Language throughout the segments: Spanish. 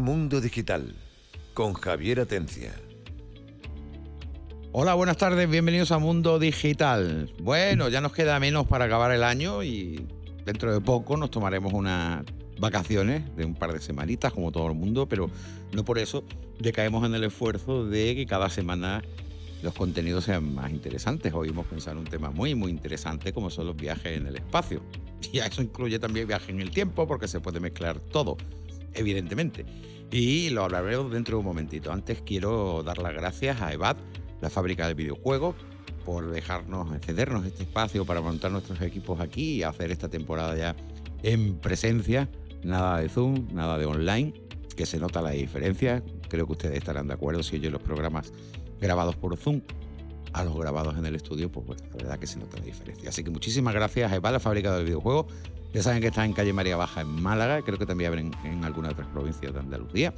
Mundo Digital con Javier Atencia. Hola, buenas tardes, bienvenidos a Mundo Digital. Bueno, ya nos queda menos para acabar el año y dentro de poco nos tomaremos unas vacaciones de un par de semanitas, como todo el mundo, pero no por eso decaemos en el esfuerzo de que cada semana los contenidos sean más interesantes. Hoy hemos pensado en un tema muy, muy interesante como son los viajes en el espacio. Y eso incluye también viajes en el tiempo porque se puede mezclar todo, evidentemente. Y lo hablaremos dentro de un momentito. Antes quiero dar las gracias a EVAD, la fábrica de videojuegos, por dejarnos cedernos este espacio para montar nuestros equipos aquí y hacer esta temporada ya en presencia. Nada de Zoom, nada de online, que se nota la diferencia. Creo que ustedes estarán de acuerdo si oyen los programas grabados por Zoom a los grabados en el estudio, pues bueno, la verdad que se nota la diferencia. Así que muchísimas gracias a la fábrica del videojuego. Ya saben que está en calle María Baja en Málaga, creo que también abren en algunas otras provincias de Andalucía.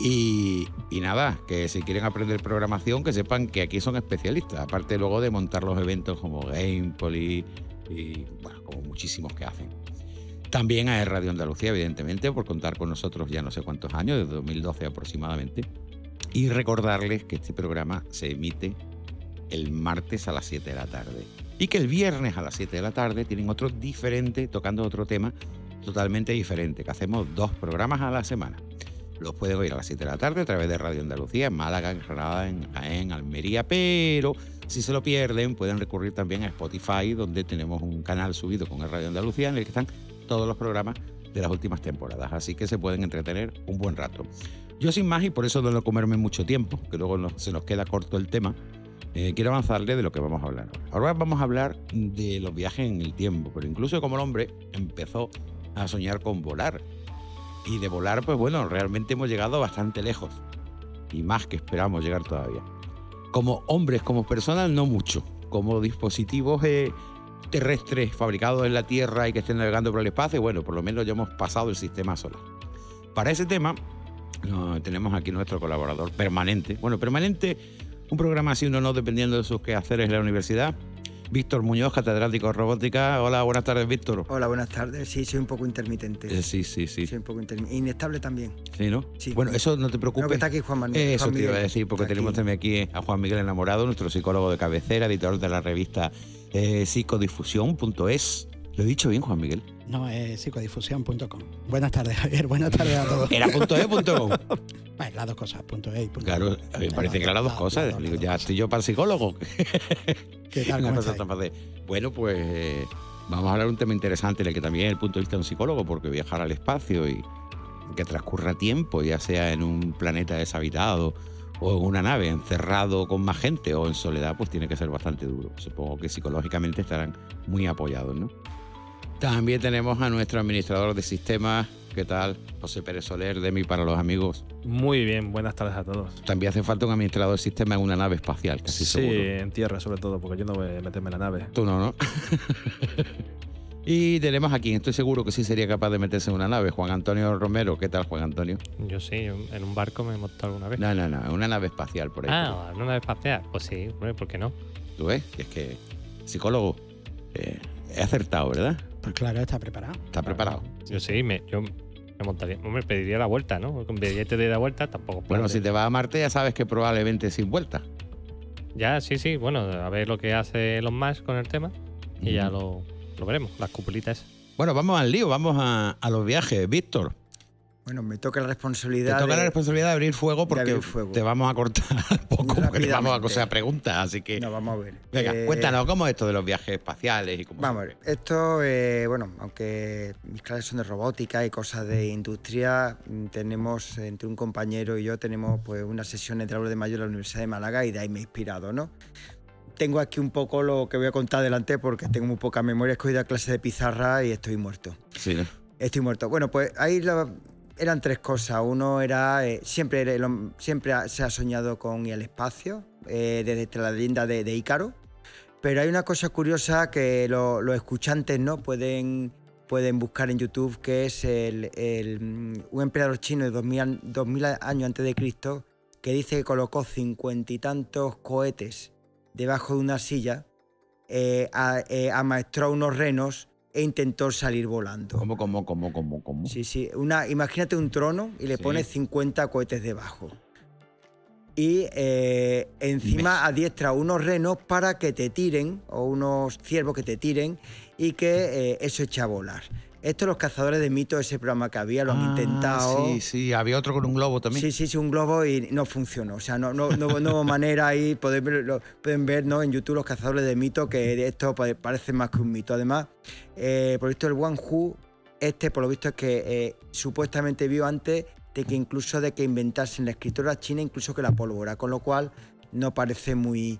Y, y, nada, que si quieren aprender programación, que sepan que aquí son especialistas, aparte luego de montar los eventos como Gamepoly y bueno, como muchísimos que hacen. También a Radio Andalucía, evidentemente, por contar con nosotros ya no sé cuántos años, desde 2012 aproximadamente. Y recordarles que este programa se emite el martes a las 7 de la tarde. Y que el viernes a las 7 de la tarde tienen otro diferente, tocando otro tema totalmente diferente, que hacemos dos programas a la semana. Los pueden oír a las 7 de la tarde a través de Radio Andalucía, en Málaga, en Granada, en Almería, pero si se lo pierden pueden recurrir también a Spotify, donde tenemos un canal subido con el Radio Andalucía en el que están todos los programas de las últimas temporadas, así que se pueden entretener un buen rato. Yo sin más, y por eso no lo comerme mucho tiempo, que luego se nos queda corto el tema, eh, quiero avanzarle de lo que vamos a hablar ahora. Vamos a hablar de los viajes en el tiempo, pero incluso como el hombre empezó a soñar con volar. Y de volar, pues bueno, realmente hemos llegado bastante lejos. Y más que esperamos llegar todavía. Como hombres, como personas, no mucho. Como dispositivos eh, terrestres fabricados en la Tierra y que estén navegando por el espacio, bueno, por lo menos ya hemos pasado el sistema solar. Para ese tema, tenemos aquí nuestro colaborador permanente. Bueno, permanente, un programa así uno no dependiendo de sus quehaceres en la universidad. Víctor Muñoz, catedrático de robótica. Hola, buenas tardes, Víctor. Hola, buenas tardes. Sí, soy un poco intermitente. Eh, sí, sí, sí. Soy un poco intermitente. Inestable también. Sí, ¿no? Sí. Bueno, eso no te preocupes. No, que está aquí Juan Manuel. Eso Juan te iba a decir, porque Está tenemos aquí. también aquí a Juan Miguel Enamorado, nuestro psicólogo de cabecera, editor de la revista eh, psicodifusión.es. ¿Lo he dicho bien, Juan Miguel? No, es psicodifusión.com. Buenas tardes, Javier. Buenas tardes a todos. Era punto e, punto com. Bueno, las dos cosas, punto e y punto Claro, com. a mí me parece que eran las dos cosas. Digo, ya estoy yo para el psicólogo. ¿Qué tal? ¿Cómo estáis? Bueno, pues vamos a hablar de un tema interesante en el que también el punto de vista de un psicólogo, porque viajar al espacio y que transcurra tiempo, ya sea en un planeta deshabitado o en una nave, encerrado con más gente o en soledad, pues tiene que ser bastante duro. Supongo que psicológicamente estarán muy apoyados, ¿no? También tenemos a nuestro administrador de sistemas, ¿qué tal? José Pérez Soler, de mí para los amigos. Muy bien, buenas tardes a todos. También hace falta un administrador de sistemas en una nave espacial, casi sí, seguro. en tierra sobre todo, porque yo no voy a meterme en la nave. Tú no, ¿no? y tenemos a quien estoy seguro que sí sería capaz de meterse en una nave, Juan Antonio Romero. ¿Qué tal, Juan Antonio? Yo sí, en un barco me he montado alguna vez. No, no, no, en una nave espacial por ahí. ah, ¿en una nave espacial? Pues sí, ¿por qué no? ¿Tú ves? Es que, psicólogo, eh, he acertado, ¿verdad? Pues claro, está preparado. Está preparado. Yo sí, me, yo me montaría, hombre, pediría la vuelta, ¿no? Con billete de la vuelta tampoco. Bueno, puedo si te vas a Marte ya sabes que probablemente sin vuelta. Ya, sí, sí, bueno, a ver lo que hace Elon Musk con el tema y ya lo, lo veremos, las cupulitas. Bueno, vamos al lío, vamos a, a los viajes. Víctor, Bueno, me toca la te responsabilidad. toca la de- responsabilidad de abrir fuego porque abrir fuego. te vamos a cortar poco, porque te vamos a coser preguntas, así que... No, vamos a ver. Venga, Eh, cuéntanos, ¿cómo es esto de los viajes espaciales y cómo Vamos a ver, esto, eh, bueno, aunque mis clases son de robótica y cosas de industria, mm, tenemos, entre un compañero y yo, tenemos pues unas sesiones de aula de mayo en la Universidad de Málaga y de ahí me he inspirado, ¿no? Tengo aquí un poco lo que voy a contar adelante porque tengo muy poca memoria, he cogido clase de pizarra y estoy muerto. Sí, ¿no? Estoy muerto. Bueno, pues ahí la- eran tres cosas. Uno era, eh, siempre, siempre se ha soñado con el espacio, eh, desde la leyenda de, de Ícaro. Pero hay una cosa curiosa que lo- los escuchantes no pueden, pueden buscar en YouTube, que es el, el, mm, un emperador chino de 2000, an- 2000 años antes de Cristo, que dice que colocó cincuenta y tantos cohetes debajo de una silla, eh, a- eh, amaestró unos renos e intentó salir volando. ¿Cómo, cómo, cómo, cómo, cómo? Sí, sí. Una, imagínate un trono y le Sí. pones 50 cohetes debajo. Y eh, encima adiestra unos renos para que te tiren, o unos ciervos que te tiren, y que eh, eso echa a volar. Esto los cazadores de mitos, ese programa que había, lo han Ah, intentado. Sí, sí, había otro con un globo también. Sí, sí, sí, un globo y no funcionó. O sea, no, no, no, no hubo manera ahí, pueden ver, lo- pueden ver ¿no? en YouTube los cazadores de mitos que esto pa- parece más que un mito. Además, eh, por visto el Hu, este por lo visto es que eh, supuestamente vio antes de que incluso de que inventasen la escritura china, incluso que la pólvora, con lo cual no parece muy,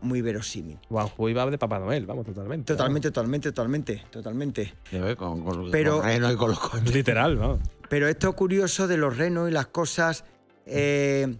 muy verosímil. Juan Hu iba de Papá Noel, vamos, totalmente. Totalmente, totalmente, totalmente, totalmente. Con, con, Pero- con renos y con los. Literal, vamos. Pero esto curioso de los renos y las cosas eh,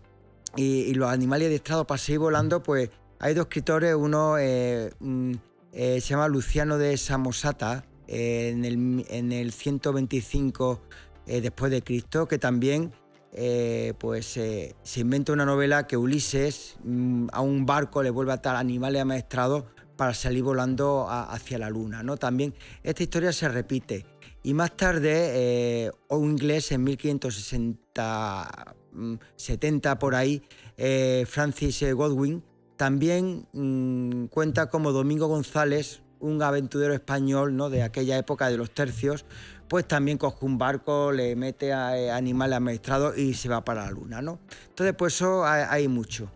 y, y los animales adiestrados para seguir volando, pues hay dos escritores, uno eh, mm, eh, se llama Luciano de Samosata, eh, en, el, en el 125 eh, después de Cristo, que también eh, pues eh, se inventa una novela que Ulises mm, a un barco le vuelve a atar animales amaestrados para salir volando hacia la luna. ¿no? También esta historia se repite. Y más tarde, eh, un inglés en 1560, mm, 70 por ahí, eh, Francis Godwin, también mm, cuenta como Domingo González, un aventurero español ¿no? de aquella época de los tercios, pues también coge un barco, le mete a eh, animales amaestrados y se va para la luna. ¿no? Entonces, pues eso hay, mucho.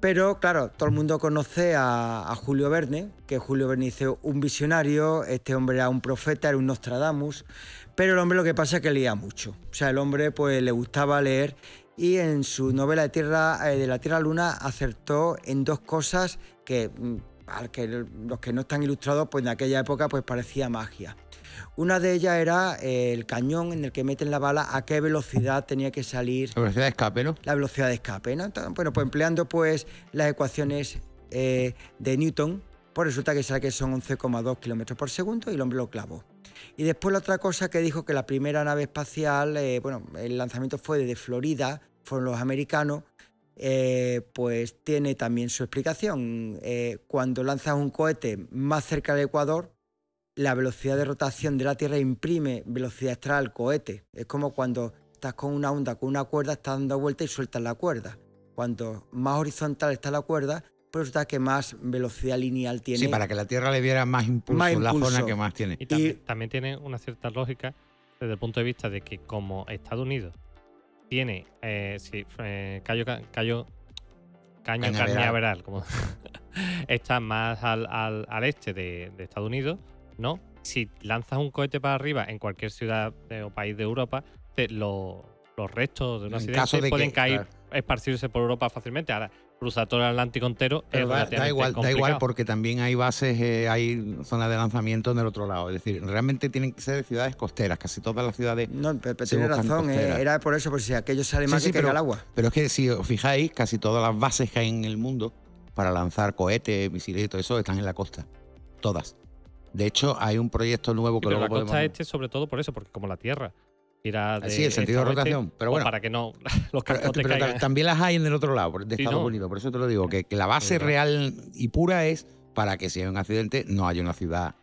Pero claro, todo el mundo conoce a, a Julio Verne, que Julio Verne hizo un visionario, este hombre era un profeta, era un Nostradamus, pero el hombre lo que pasa es que leía mucho. O sea, el hombre pues le gustaba leer y en su novela de, Tierra, eh, de la Tierra Luna acertó en dos cosas que, mm, al que los que no están ilustrados, pues en aquella época pues parecía magia. Una de ellas era eh, el cañón en el que meten la bala, a qué velocidad tenía que salir La velocidad de escape, ¿no? la velocidad de escape. ¿no? Entonces, bueno, pues empleando pues las ecuaciones eh, de Newton, pues resulta que sale que son 11,2 kilómetros por segundo y el hombre lo clavó. Y después la otra cosa que dijo que la primera nave espacial, eh, bueno, el lanzamiento fue desde Florida, fueron los americanos, eh, pues tiene también su explicación. Eh, cuando lanzas un cohete más cerca del Ecuador, la velocidad de rotación de la Tierra imprime velocidad extra al cohete. Es como cuando estás con una onda, con una cuerda, estás dando vuelta y sueltas la cuerda. Cuanto más horizontal está la cuerda, pues resulta que más velocidad lineal tiene. Sí, para que la Tierra le diera más impulso Más en la impulso. zona que más tiene. Y también, también tiene una cierta lógica desde el punto de vista de que como Estados Unidos tiene eh, sí, eh, Cayo, Ca- Cayo- Caño Cañaveral. Cañaveral, como está más al, al- al este de, de Estados Unidos, ¿no? Si lanzas un cohete para arriba en cualquier ciudad de- o país de Europa, te- lo- los restos de un En accidente caso de que- pueden caer, claro. esparcirse por Europa fácilmente. Ahora, cruzar todo el Atlántico entero Pero es da, da igual, da igual porque también hay bases, eh, hay zonas de lanzamiento en el otro lado. Es decir, realmente tienen que ser ciudades costeras, casi todas las ciudades. No, pero, tiene razón, eh, era por eso, por si aquello sale Sí, más sí, que pero- el agua. Pero es que si os fijáis, casi todas las bases que hay en el mundo para lanzar cohetes, misiles y todo eso están en la costa. Todas. De hecho, hay un proyecto nuevo Sí, que pero luego la costa podemos... este sobre todo por eso, porque como la Tierra gira de Sí, el sentido de este rotación, pero pues bueno. para que no los Pero, pero caigan. también las hay en el otro lado, de Sí, Estados no. Unidos. Por eso te lo digo, que, que la base real y pura es para que si hay un accidente no haya una ciudad.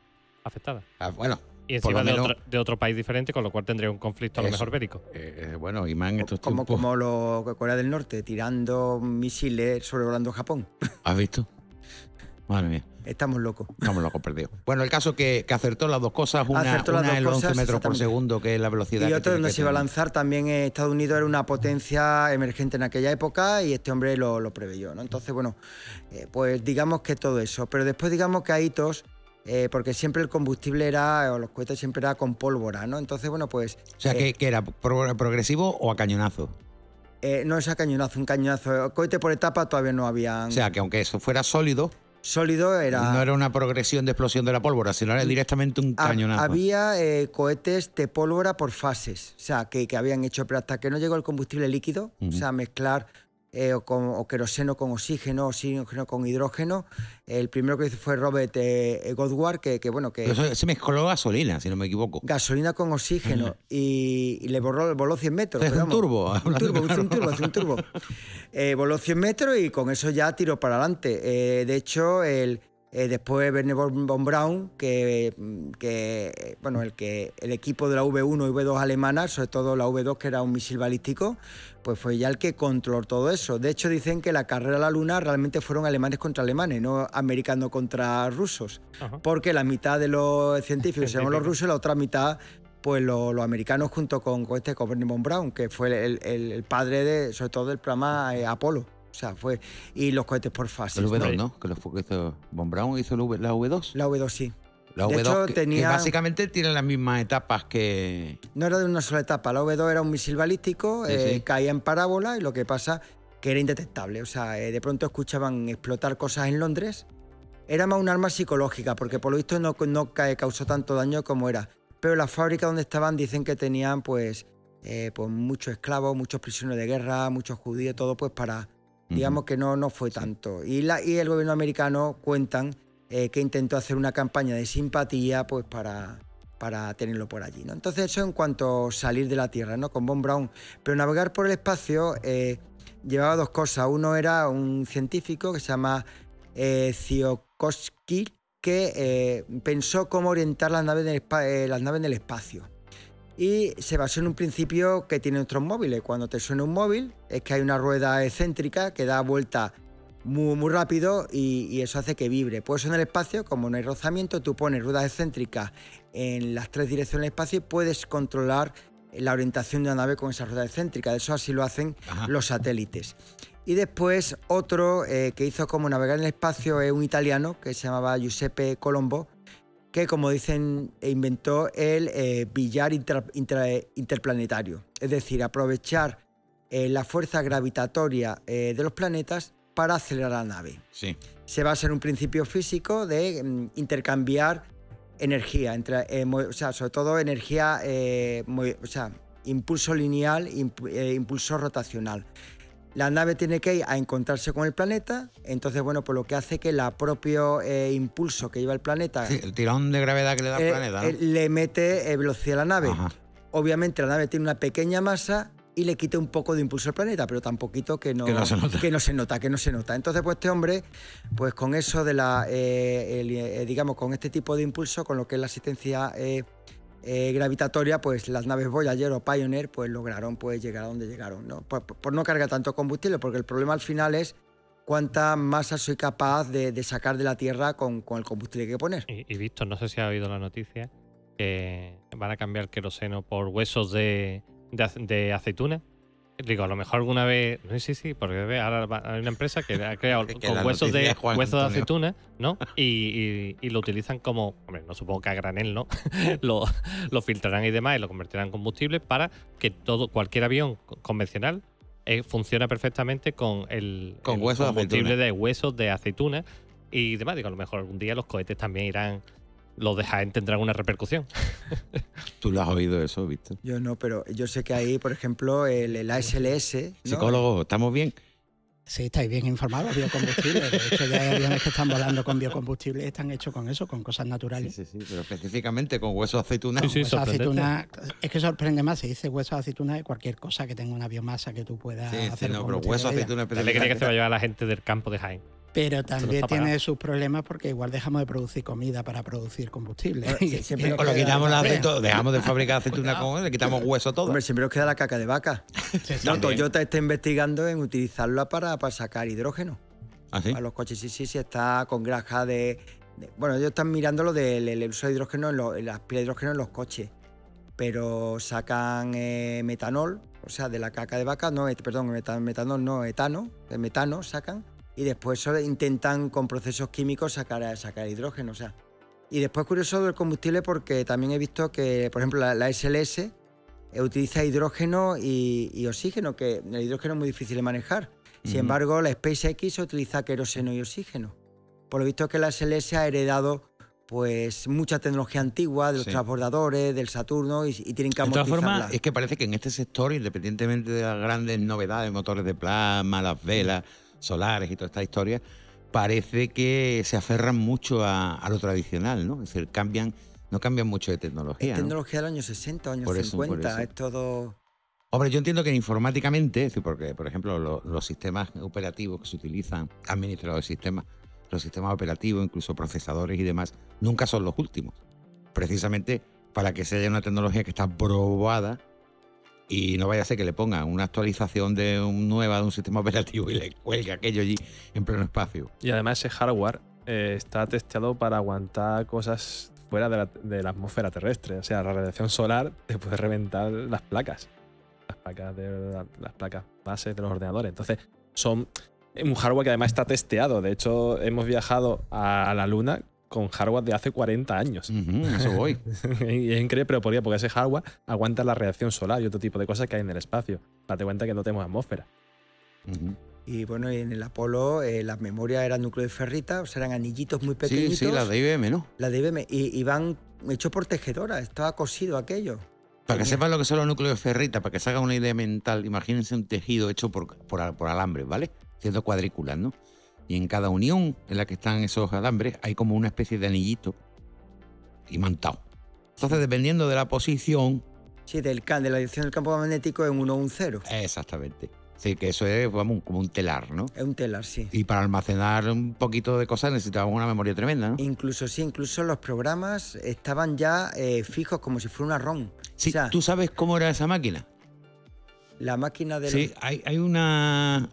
afectada. ah, Bueno, Y Por lo encima de, menos- otro, de otro país diferente, con lo cual tendría un conflicto a lo Eso. mejor bélico. eh, eh, bueno, y más en estos Como, tiempos. como los Corea del Norte, tirando misiles sobrevolando Japón. ¿Has visto? Madre mía. Estamos locos. Estamos locos perdidos. Bueno, el caso que, que acertó las dos cosas. Una, Acertó las una dos en los 11 cosas, metros por segundo, que es la velocidad. Y otro donde se iba a lanzar también Estados Unidos era una potencia emergente en aquella época y este hombre lo, lo preveyó. ¿no? Entonces, bueno, eh, pues digamos que todo eso. Pero después digamos que hay hitos, eh, porque siempre el combustible era, o los cohetes siempre era con pólvora, ¿no? Entonces, bueno, pues... O sea, eh, que, que era pro- progresivo o a cañonazo. eh, no es a cañonazo, un cañonazo. Cohete por etapa todavía no habían... O sea, que aunque eso fuera sólido, Sólido era... no era una progresión de explosión de la pólvora, sino era directamente un Ha- cañonazo. Había eh, cohetes de pólvora por fases, o sea, que, que habían hecho, pero hasta que no llegó el combustible líquido, o sea, mezclar eh, o, con, o queroseno con oxígeno, oxígeno con hidrógeno, el primero que hizo fue Robert eh, Godward, que, que, bueno, que eso- se mezcló gasolina, si no me equivoco. gasolina con oxígeno y, y le borró, voló 100 metros. Es un turbo, Un turbo, claro. un turbo, un turbo. Eh, voló 100 metros y con eso ya tiró para adelante. Eh, de hecho, el, Eh, después Werner von Braun, que, mm, que, eh, bueno, el que el equipo de la V1 y V2 alemana, sobre todo la V2 que era un misil balístico, pues fue ya el que controló todo eso. De hecho dicen que la carrera a la luna realmente fueron alemanes contra alemanes, no americanos contra rusos, Ajá. porque la mitad de los científicos eran los rusos y la otra mitad pues lo- los americanos junto con, con este con Werner von Braun, que fue el, el- el padre de, sobre todo del programa eh, Apolo. O sea, fue. Y los cohetes por fases. El V2, Hombre. ¿no? Que lo fue que hizo Von Braun hizo la V2. La V2 sí. La de V2 hecho, que, que tenía- básicamente tiene las mismas etapas que... No era de una sola etapa. La V2 era un misil balístico, Sí, eh, sí. caía en parábola y lo que pasa que era indetectable. O sea, eh, de pronto escuchaban explotar cosas en Londres. Era más un arma psicológica, porque por lo visto no, no ca- causó tanto daño como era. Pero la fábrica donde estaban dicen que tenían pues, eh, pues muchos esclavos, muchos prisioneros de guerra, muchos judíos, todo pues para... Digamos que no, no fue tanto. Y, la, y el gobierno americano cuentan eh, que intentó hacer una campaña de simpatía pues para, para tenerlo por allí. ¿no? Entonces eso en cuanto a salir de la Tierra, ¿no? con Von Braun. Pero navegar por el espacio eh, llevaba dos cosas. Uno era un científico que se llama eh, que eh, pensó cómo orientar las naves, del las naves en el espacio. Y se basó en un principio que tiene nuestros móviles. Cuando te suena un móvil, es que hay una rueda excéntrica que da vuelta muy, muy rápido y, y eso hace que vibre. Pues en el espacio, como no hay rozamiento, tú pones ruedas excéntricas en las tres direcciones del espacio y puedes controlar la orientación de una nave con esa rueda excéntrica. Eso así lo hacen Ajá. los satélites. Y después otro eh, que hizo como navegar en el espacio es un italiano que se llamaba Giuseppe Colombo, que como dicen inventó el eh, billar intra- intra- interplanetario. Es decir, aprovechar eh, la fuerza gravitatoria eh, de los planetas para acelerar la nave. Sí. Se basa en un principio físico de mm, intercambiar energía, entre, o sea, sobre todo energía, o sea, impulso lineal, eh, impulso rotacional. La nave tiene que ir a encontrarse con el planeta, entonces, bueno, pues lo que hace que el propio eh, impulso que lleva el planeta Sí, el tirón de gravedad que le da al eh, planeta, ¿no? eh, le mete velocidad a la nave. Ajá. Obviamente la nave tiene una pequeña masa y le quita un poco de impulso al planeta, pero tan poquito que no, Que no se nota. que no se nota, que no se nota. Entonces, pues este hombre, pues con eso de la, el, digamos, con este tipo de impulso, con lo que es la asistencia eh, gravitatoria, pues las naves Voyager o Pioneer, pues lograron pues llegar a donde llegaron, ¿no? Por, no cargar tanto combustible, porque el problema al final es cuánta masa soy capaz de, sacar de la Tierra con, con el combustible que poner. Y, y Víctor, no sé si ha oído la noticia que van a cambiar queroseno por huesos de, de, de aceituna. Digo, a lo mejor alguna vez. No, sí, sí, porque ahora hay una empresa que ha creado que con huesos noticia de, Juan huesos de aceituna, ¿no? Y, y- y lo utilizan como. Hombre, no supongo que a granel, ¿no? lo, lo filtrarán y demás y lo convertirán en combustible para que todo, cualquier avión co- convencional eh, funcione perfectamente con el, Con el huesos de combustible aceituna. de huesos de aceituna y demás. Digo, a lo mejor algún día los cohetes también irán. Los de Jaén tendrán una repercusión. Tú lo has oído eso, Víctor. Yo no, pero yo sé que ahí, por ejemplo, el, el ASLS. ¿no? Psicólogo, ¿estamos bien? Sí, estáis bien informados, biocombustible. De hecho, ya hay aviones que están volando con biocombustible y están hechos con eso, con cosas Sí, naturales. sí, sí, pero específicamente con huesos de aceituna. Sí, sí, Huesos de sorprendente. aceituna, es que sorprende más, se dice huesos de aceituna de cualquier cosa que tenga una biomasa que tú puedas Sí, sí, hacer. no, pero huesos de de ella. aceituna La alegría que se va a llevar la gente del campo de Jaén. Pero también tiene sus problemas porque igual dejamos de producir comida para producir combustible. Sí, siempre O lo quitamos la aceituna, dejamos de fabricar aceituna con le quitamos hueso todo. Hombre, siempre nos queda la caca de vaca. No, También. Toyota está investigando en utilizarla para, para sacar hidrógeno. ¿Ah, sí? A los coches, sí, sí, sí, está con granja de. de- bueno, ellos están mirando lo del el uso de hidrógeno, en, los- en las pilas de hidrógeno en los coches. Pero sacan eh, metanol, o sea, de la caca de vaca, no, et- perdón, meta- metanol no, etano, de metano sacan. Y después intentan con procesos químicos sacar, sacar hidrógeno, o sea. Y después curioso del combustible porque también he visto que, por ejemplo, la, la SLS eh, utiliza hidrógeno y, y oxígeno, que el hidrógeno es muy difícil de manejar. Sin Ujú. embargo, la SpaceX utiliza queroseno y oxígeno. Por lo visto que la SLS ha heredado pues mucha tecnología antigua de los Sí. transbordadores, del Saturno y, y tienen que De todas formas, es que parece que en este sector, independientemente de las grandes novedades, motores de plasma, las velas solares y toda esta historia, parece que se aferran mucho a, a lo tradicional, ¿no? Es decir, cambian, no cambian mucho de Es tecnología. ¿no? tecnología del año 60, años Por eso, por 50, eso. es todo... Hombre, yo entiendo que informáticamente, es decir, porque, por ejemplo, lo- los sistemas operativos que se utilizan, administradores de sistemas, los sistemas operativos, incluso procesadores y demás, nunca son los últimos. Precisamente para que sea una tecnología que está probada y no vaya a ser que le pongan una actualización de nueva de un sistema operativo y le cuelgue aquello allí en pleno espacio. Y además ese hardware eh, está testeado para aguantar cosas fuera de la, atmósfera terrestre. O sea, la radiación solar te puede reventar las placas. Las placas de la- las placas bases de los ordenadores. Entonces, son un hardware que además está testeado. De hecho, hemos viajado a la Luna con hardware de hace 40 años. Eso voy. y es increíble, pero ¿por qué? Porque ese hardware aguanta la radiación solar y otro tipo de cosas que hay en el espacio. Date cuenta que no tenemos atmósfera. Y bueno, en el Apolo eh, las memorias eran núcleo de ferrita, o sea, eran anillitos muy Sí, pequeñitos. sí, la de IBM, ¿no? La de IBM. Y, y van hechos por tejedora, estaba cosido aquello. Para que sepan lo que son los núcleos de ferrita, para que se haga una idea mental, imagínense un tejido hecho por, por alambres, ¿vale? Haciendo cuadrículas, ¿no? Y en cada unión en la que están esos alambres hay como una especie de anillito imantado. Entonces, dependiendo de la posición, Sí, del can, de la dirección del campo magnético en 1 un 0. exactamente. Sí, que eso es vamos, como un telar, ¿no? Es un telar, sí. Y para almacenar un poquito de cosas necesitábamos una memoria tremenda, ¿no? Incluso sí, incluso los programas estaban ya eh, fijos como si fuera una ROM. Sí, o sea, ¿tú sabes cómo era esa máquina? la máquina de Sí, hay, hay una,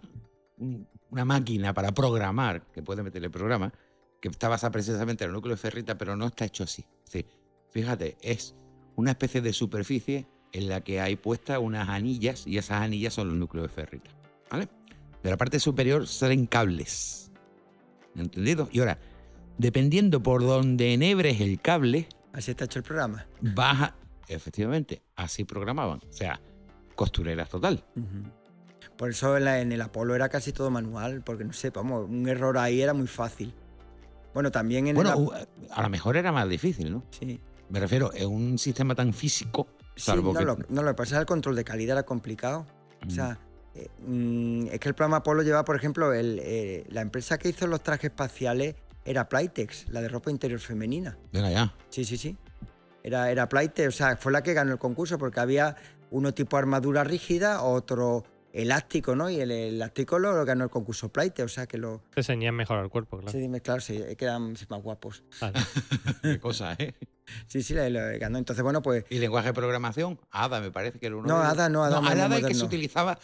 un- una máquina para programar, que puede meterle programa, que está basada precisamente en el núcleo de ferrita, pero no está hecho así. Sí, fíjate, es una especie de superficie en la que hay puestas unas anillas y esas anillas son los núcleos de ferrita. ¿Vale? De la parte superior salen cables. ¿Entendido? Y ahora, dependiendo por donde enhebres el cable, Así está hecho el programa. baja. Efectivamente, así programaban. O sea, costureras total. Ujú. Por eso en, la- en el Apolo era casi todo manual, porque no sé, vamos, un error ahí era muy fácil. Bueno, también en Bueno, el... a lo mejor era más difícil, ¿no? Sí. Me refiero, en un sistema tan físico, Sí, no, que... lo, no, lo que pasa es el control de calidad era complicado. O Mm. sea, eh, mm, es que el programa Apolo lleva, por ejemplo, el, eh, la empresa que hizo los trajes espaciales era Playtex, la de ropa interior femenina. Venga ya. Sí, sí, sí. Era, era Playtex, o sea, fue la que ganó el concurso porque había uno tipo armadura rígida, otro elástico, ¿no? Y el elástico lo, lo ganó el concurso Playtex, o sea que lo... Te ceñían mejor al cuerpo, claro. Sí, dime, claro, sí, es que eran más guapos. Vale. Qué cosa, ¿eh? Sí, sí, lo, lo ganó. Entonces, bueno, pues ¿Y lenguaje de programación? ADA, me parece que era uno No, de. Ada no, Ada el ADA es que se utilizaba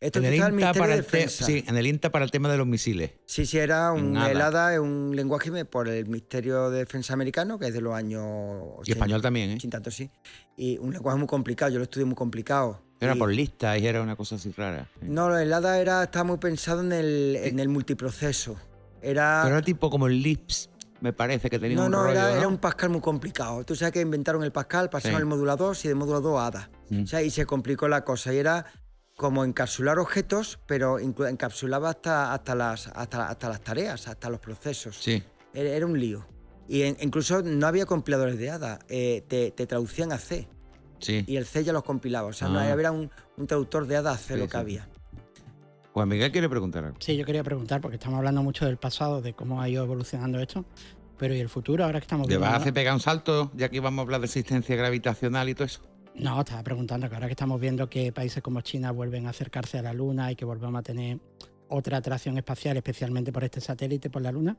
esto en el, utilizaba el INTA Ministerio para de el te- sí, en el INTA para el tema de los misiles. Sí, sí, era un helada, un lenguaje por el Ministerio de Defensa americano, que es de los años 80, Y español también, ¿eh? 80, sí. Y un lenguaje muy complicado, yo lo estudié muy complicado. Era por listas y era una cosa así rara. No, el HADA era, estaba muy pensado en el, en el multiproceso. Era... Pero era tipo como el LIPS, me parece que tenía no, un no, rollo, era, ¿no? era un Pascal muy complicado. Tú sabes que inventaron el Pascal, pasaron Sí. el módulo 2 y de módulo 2 a ADA. Mm. O sea, y se complicó la cosa. Y era como encapsular objetos, pero encapsulaba hasta, hasta, las, hasta, hasta las tareas, hasta los procesos. Sí. Era, era un lío. Y en- incluso no había compiladores de ADA, eh, te, te traducían a C. Sí. Y el C ya los compilaba. O sea, no Ah. había un, un traductor de ADA a C Sí, lo que sí. había. Juan Miguel quiere preguntar algo. Sí, yo quería preguntar, porque estamos hablando mucho del pasado, de cómo ha ido evolucionando esto, pero ¿y el futuro? Ahora que estamos ¿Le viendo... vas a hacer pegar un salto, ya que vamos a hablar de existencia gravitacional y todo eso? No, estaba preguntando que ahora que estamos viendo que países como China vuelven a acercarse a la Luna y que volvemos a tener otra atracción espacial, especialmente por este satélite, por la Luna,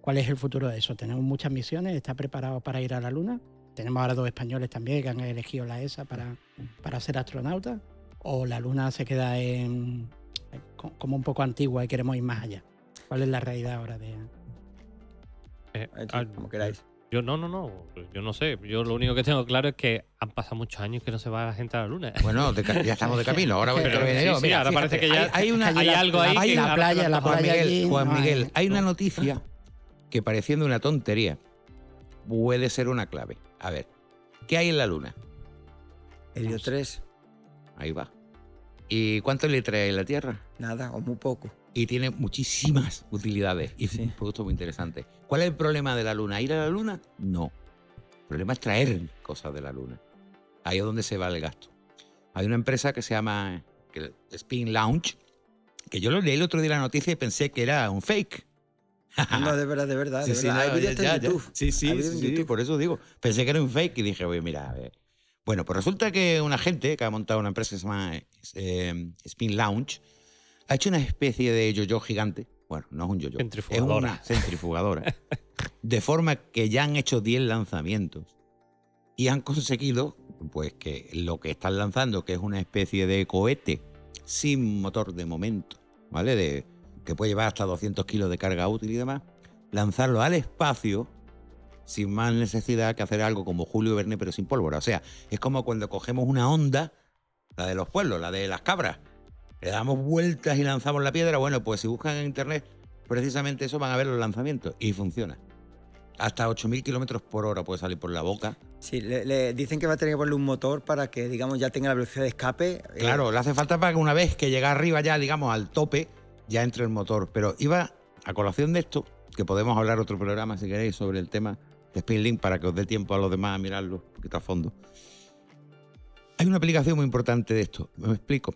¿cuál es el futuro de eso? ¿Tenemos muchas misiones? ¿Está preparado para ir a la Luna? Tenemos ahora dos españoles también que han elegido la ESA para, para ser astronautas. ¿O la Luna se queda en, co- como un poco antigua y queremos ir más allá? ¿Cuál es la realidad ahora de...? Eh, Eh, ah, Como queráis. Yo no, no, no. Yo no sé. Yo lo único que tengo claro es que han pasado muchos años que no se va la gente a la luna. Bueno, de ya estamos de camino. Ahora voy a Pero intervenir sí, sí, Mira, ahora parece que ya- hay, hay una, hay la- algo ahí la, que la playa, la Juan playa Miguel, allí Juan no hay- Miguel, hay una no. noticia que pareciendo una tontería puede ser una clave. A ver, ¿qué hay en la Luna? Helio 3, Ahí va. ¿Y cuántos le trae en la Tierra? nada, o muy poco. Y tiene muchísimas utilidades y es Sí. un producto muy interesante. ¿Cuál es el problema de la Luna? ¿Ir a la Luna? No. El problema es traer cosas de la Luna. Ahí es donde se va el gasto. Hay una empresa que se llama Spin Launch, que yo lo leí el otro día la noticia y pensé que era un fake. No, de verdad, de verdad. Sí, de sí, verdad. no, Hay vídeos ya, en ya. YouTube. Sí, sí, YouTube. por eso digo. Pensé que era un fake y dije, oye, mira, a ver. Bueno, pues resulta que una gente que ha montado una empresa que se llama eh, Spin Launch ha hecho una especie de yo-yo gigante Bueno, no es un yo-yo. Es Centrifugadora. una centrifugadora. de forma que ya han hecho 10 lanzamientos y han conseguido pues que lo que están lanzando, que es una especie de cohete sin motor de momento, ¿vale? De, que puede llevar hasta 200 kilos de carga útil y demás, lanzarlo al espacio sin más necesidad que hacer algo como Julio Verne pero sin pólvora. O sea, es como cuando cogemos una onda, la de los pueblos, la de las cabras, le damos vueltas y lanzamos la piedra. Bueno, pues si buscan en internet precisamente eso van a ver los lanzamientos y funciona. Hasta 8.000 kilómetros por hora puede salir por la boca. Sí, le, le dicen que va a tener que ponerle un motor para que, digamos, ya tenga la velocidad de escape. eh, Claro, le hace falta para que una vez que llega arriba ya, digamos, al tope, ya entre el motor. Pero iba a colación de esto, que podemos hablar otro programa si queréis sobre el tema de Speedlink para que os dé tiempo a los demás a mirarlo un poquito a fondo. Hay una aplicación muy importante de esto. Me explico.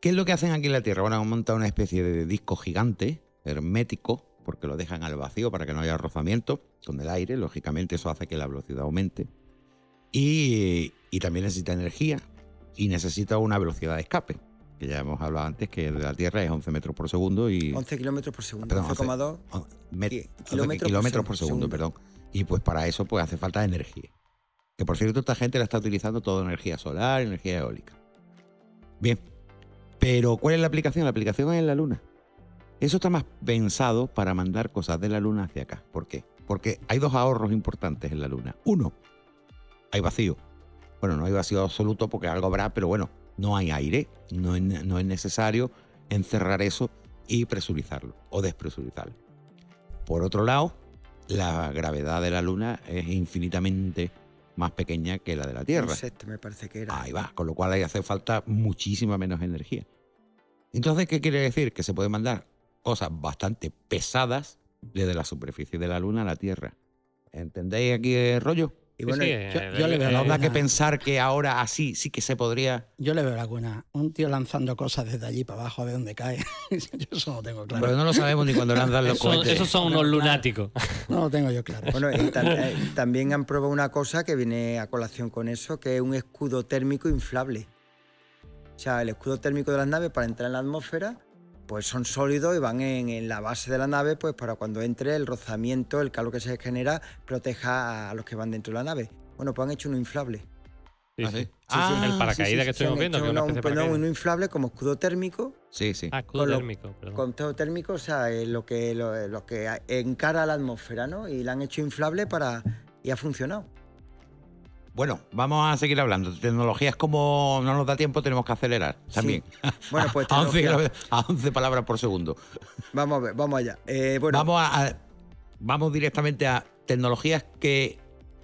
¿Qué es lo que hacen aquí en la Tierra? Bueno, han montado una especie de disco gigante, hermético, porque lo dejan al vacío para que no haya rozamiento con el aire. Lógicamente eso hace que la velocidad aumente. Y también necesita energía y necesita una velocidad de escape, que ya hemos hablado antes, que de la Tierra es 11 metros por segundo y... 11 kilómetros por segundo, Perdón, 11,2. on- met- Ki- 11 kilómetros por kilómetros por segundo, segundo, perdón. Y pues para eso pues hace falta energía. Que por cierto, esta gente la está utilizando toda energía solar, energía eólica. Bien. Pero ¿cuál es la aplicación? La aplicación es en la Luna. Eso está más pensado para mandar cosas de la Luna hacia acá. ¿Por qué? Porque hay dos ahorros importantes en la Luna. Uno, hay vacío. Bueno, no hay vacío absoluto porque algo habrá, pero bueno, no hay aire. No es, ne- no es necesario encerrar eso y presurizarlo o despresurizarlo. Por otro lado, la gravedad de la Luna es infinitamente más pequeña que la de la Tierra. Un sexto me parece que era. Ahí va, con lo cual ahí hace falta muchísima menos energía. Entonces, ¿qué quiere decir? Que se pueden mandar cosas bastante pesadas desde la superficie de la Luna a la Tierra. ¿Entendéis aquí el rollo? Y bueno, Sí, sí, yo- eh, yo le veo eh, la Nos da que pensar que ahora así sí que se podría... Yo le veo laguna. Un tío lanzando cosas desde allí para abajo a ver dónde cae. yo eso no tengo claro. Pero no lo sabemos ni cuando lanzan los Eso- cohetes. esos son unos lunáticos. No lo tengo yo claro. Bueno, y tam- eh, también han probado una cosa que viene a colación con eso, que es un escudo térmico inflable. O sea, el escudo térmico de las naves para entrar en la atmósfera, pues son sólidos y van en, en la base de la nave, pues para cuando entre el rozamiento, el calor que se genera, proteja a los que van dentro de la nave. Bueno, pues han hecho uno inflable. Sí, ¿Ah, sí. sí? Ah, el paracaídas que estuvimos viendo, hecho que es una uno- especie uno inflable como escudo térmico, Sí, sí. Ah, escudo térmico, perdón. con todo térmico, o sea, eh, lo que, lo, lo que encara la atmósfera, ¿no? Y la han hecho inflable para... y ha funcionado. Bueno, vamos a seguir hablando. Tecnologías como no nos da tiempo, tenemos que acelerar también. Bueno, pues a, 11, tecnología- kilómetros- a 11 palabras por segundo. Vamos a ver, vamos allá. Eh, bueno, Vamos, a, a- vamos directamente a tecnologías que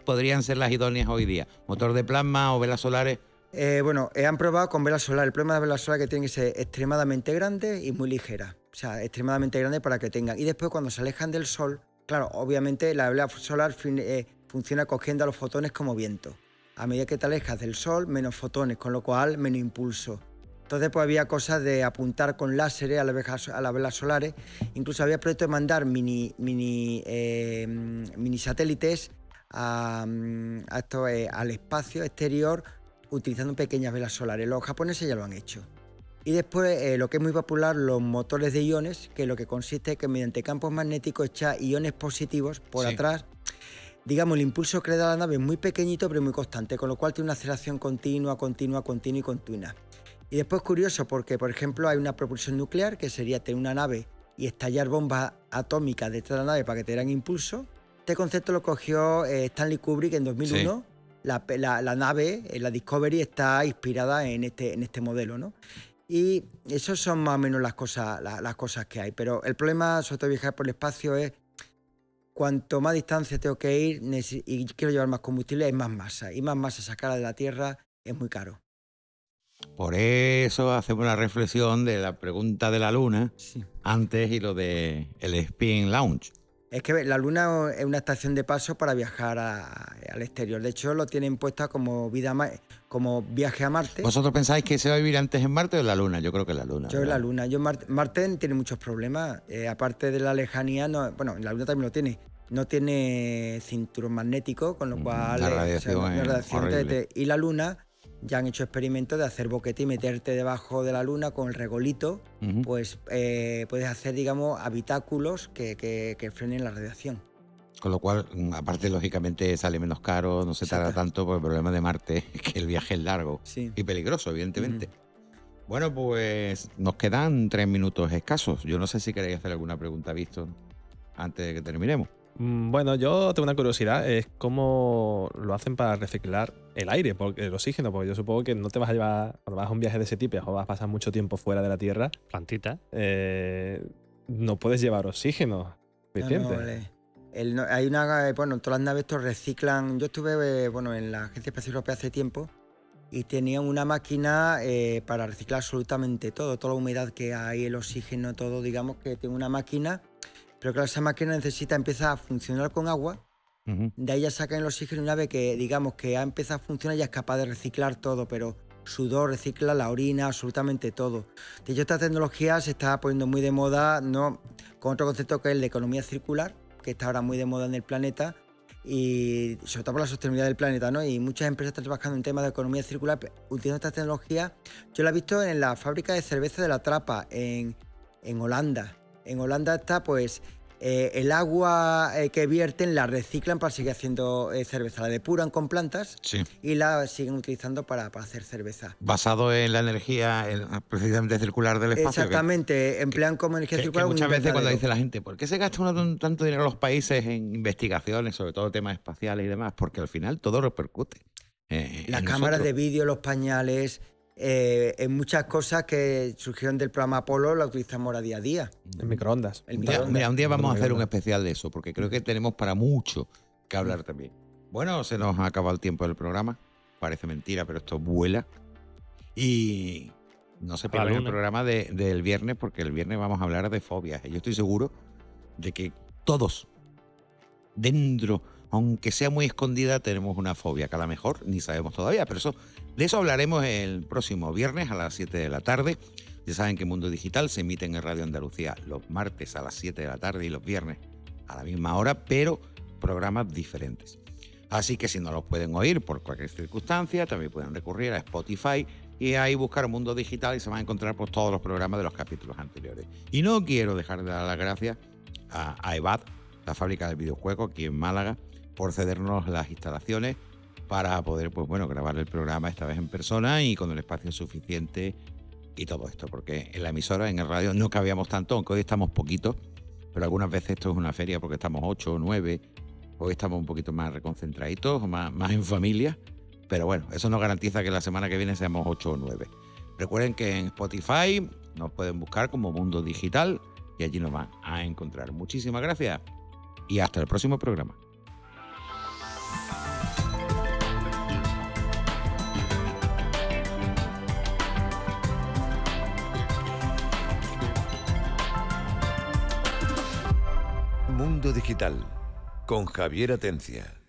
podrían ser las idóneas hoy día. Motor de plasma o velas solares. eh, bueno, eh, han probado con velas solar. El problema de velas solar es que tienen que ser extremadamente grandes y muy ligeras. O sea, extremadamente grandes para que tengan. Y después cuando se alejan del sol, claro, obviamente la vela solar eh, funciona cogiendo a los fotones como viento. A medida que te alejas del sol, menos fotones, con lo cual menos impulso. Entonces, pues había cosas de apuntar con láseres a las velas, a las velas solares. Incluso había proyectos de mandar mini, mini, eh, mini satélites a, a esto, eh, al espacio exterior utilizando pequeñas velas solares. Los japoneses ya lo han hecho. Y después, eh, lo que es muy popular, los motores de iones, que lo que consiste es que mediante campos magnéticos echa iones positivos por Sí. atrás. Digamos, el impulso que le da la nave es muy pequeñito, pero muy constante, con lo cual tiene una aceleración continua, continua, continua y continua. Y después curioso porque, por ejemplo, hay una propulsión nuclear, que sería tener una nave y estallar bombas atómicas detrás de la nave para que te dieran impulso. Este concepto lo cogió eh, Stanley Kubrick en 2001. La, pe- la- la nave, eh, la Discovery, está inspirada en este, en este modelo, ¿no? Y esas son más o menos las cosas, la- las cosas que hay. Pero el problema, sobre todo viajar por el espacio, es cuanto más distancia tengo que ir y quiero llevar más combustible, es más masa. Y más masa sacarla de la Tierra es muy caro. Por eso hacemos la reflexión de la pregunta de la luna Sí. antes y lo de el Spin Launch. Es que la Luna es una estación de paso para viajar a- al exterior. De hecho, lo tienen puesta como vida como viaje a Marte. ¿Vosotros pensáis que se va a vivir antes en Marte o en la Luna? Yo creo que en la Luna. Yo en la ¿verdad? Luna. Yo Marte, Marte tiene muchos problemas. eh, aparte de la lejanía, no, bueno, en la Luna también lo tiene. No tiene cinturón magnético, con lo Mm, cual la eh, radiación la te- y la Luna ya han hecho experimentos de hacer boquete y meterte debajo de la luna con el regolito, pues eh, puedes hacer, digamos, habitáculos que, que- que frenen la radiación. Con lo cual, mm, aparte, lógicamente, sale menos caro, no se tarda tanto, por el problema de Marte es que el viaje es largo Sí. y peligroso, evidentemente. Bueno, pues nos quedan tres minutos escasos. Yo no sé si queréis hacer alguna pregunta, Visto, antes de que terminemos. Mm, Bueno, yo tengo una curiosidad, es cómo lo hacen para reciclar el aire, porque, el oxígeno, porque yo supongo que no te vas a llevar, cuando vas a un viaje de ese tipo o vas a pasar mucho tiempo fuera de la Tierra, Plantita. eh, no puedes llevar oxígeno No, suficiente. no, el hay una, eh, bueno, todas las naves estos reciclan. Yo estuve, eh, bueno, en la Agencia Espacial Europea hace tiempo y tenían una máquina eh, para reciclar absolutamente todo, toda la humedad que hay, el oxígeno, todo, digamos que tiene una máquina, pero claro, esa máquina necesita, empieza a funcionar con agua, De ahí ya sacan el oxígeno y una vez que, digamos, que ha empezado a funcionar ya es capaz de reciclar todo, pero sudor, recicla la orina, absolutamente todo. De hecho, esta tecnología se está poniendo muy de moda, ¿no? con otro concepto que es el de economía circular, que está ahora muy de moda en el planeta, y sobre todo la sostenibilidad del planeta, ¿no? Y muchas empresas están trabajando en temas de economía circular utilizando esta tecnología. Yo la he visto en la fábrica de cerveza de la Trapa, en, en Holanda. En Holanda está, pues, eh, el agua eh, que vierten la reciclan para seguir haciendo eh, cerveza. La depuran con plantas Sí. y la siguen utilizando para, para hacer cerveza. Basado en la energía en- precisamente circular del espacio. que- Exactamente, emplean como energía Que, que circular muchas veces cuando dice la gente, ¿por qué se gasta uno tanto dinero los países en investigaciones, sobre todo temas espaciales y demás? Porque al final todo repercute. Las cámaras de vídeo, los pañales, eh, en muchas cosas que surgieron del programa Apolo, la utilizamos ahora día a día. En microondas. El Un día- microondas. mira, un día vamos a hacer un especial de eso, porque creo que tenemos para mucho que hablar también. Bueno, se nos ha acabado el tiempo del programa. Parece mentira, pero esto vuela. Y no se pierdan el programa de- del viernes, porque el viernes vamos a hablar de fobias. Y yo estoy seguro de que todos, dentro, aunque sea muy escondida, tenemos una fobia, que a lo mejor ni sabemos todavía. Pero eso, de eso hablaremos el próximo viernes a las 7 de la tarde. Ya saben que Mundo Digital se emite en Radio Andalucía los martes a las 7 de la tarde y los viernes a la misma hora, pero programas diferentes. Así que si no los pueden oír por cualquier circunstancia, también pueden recurrir a Spotify y ahí buscar Mundo Digital y se van a encontrar pues, todos los programas de los capítulos anteriores. Y no quiero dejar de dar las gracias a, a EVAD, la fábrica del videojuego aquí en Málaga, por cedernos las instalaciones para poder pues, bueno, grabar el programa esta vez en persona y con el espacio suficiente y todo esto, porque en la emisora, en el radio, no cabíamos tanto, aunque hoy estamos poquitos, pero algunas veces esto es una feria porque estamos ocho o nueve, hoy estamos un poquito más reconcentraditos, más, más en familia, pero bueno, eso no garantiza que la semana que viene seamos ocho o nueve. Recuerden que en Spotify nos pueden buscar como Mundo Digital y allí nos van a encontrar. Muchísimas gracias y hasta el próximo programa. Mundo Digital con Javier Atencia.